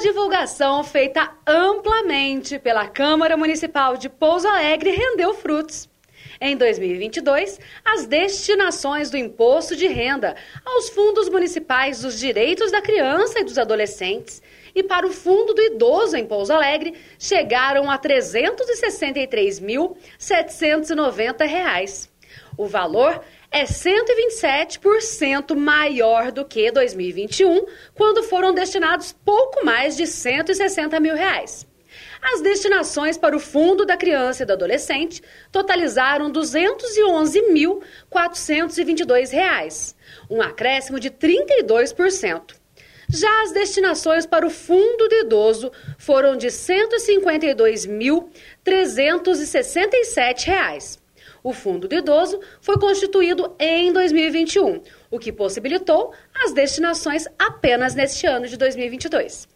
divulgação feita amplamente pela Câmara Municipal de Pouso Alegre rendeu frutos. Em 2022, as destinações do imposto de renda aos fundos municipais dos direitos da criança e dos adolescentes e para o fundo do idoso em Pouso Alegre chegaram a R$ 363.790. O valor é 127% maior do que 2021, quando foram destinados pouco mais de 160 mil reais. As destinações para o Fundo da Criança e do Adolescente totalizaram R$ 211.422, um acréscimo de 32%. Já as destinações para o Fundo do Idoso foram de R$ 152.367. O Fundo do Idoso foi constituído em 2021, o que possibilitou as destinações apenas neste ano de 2022.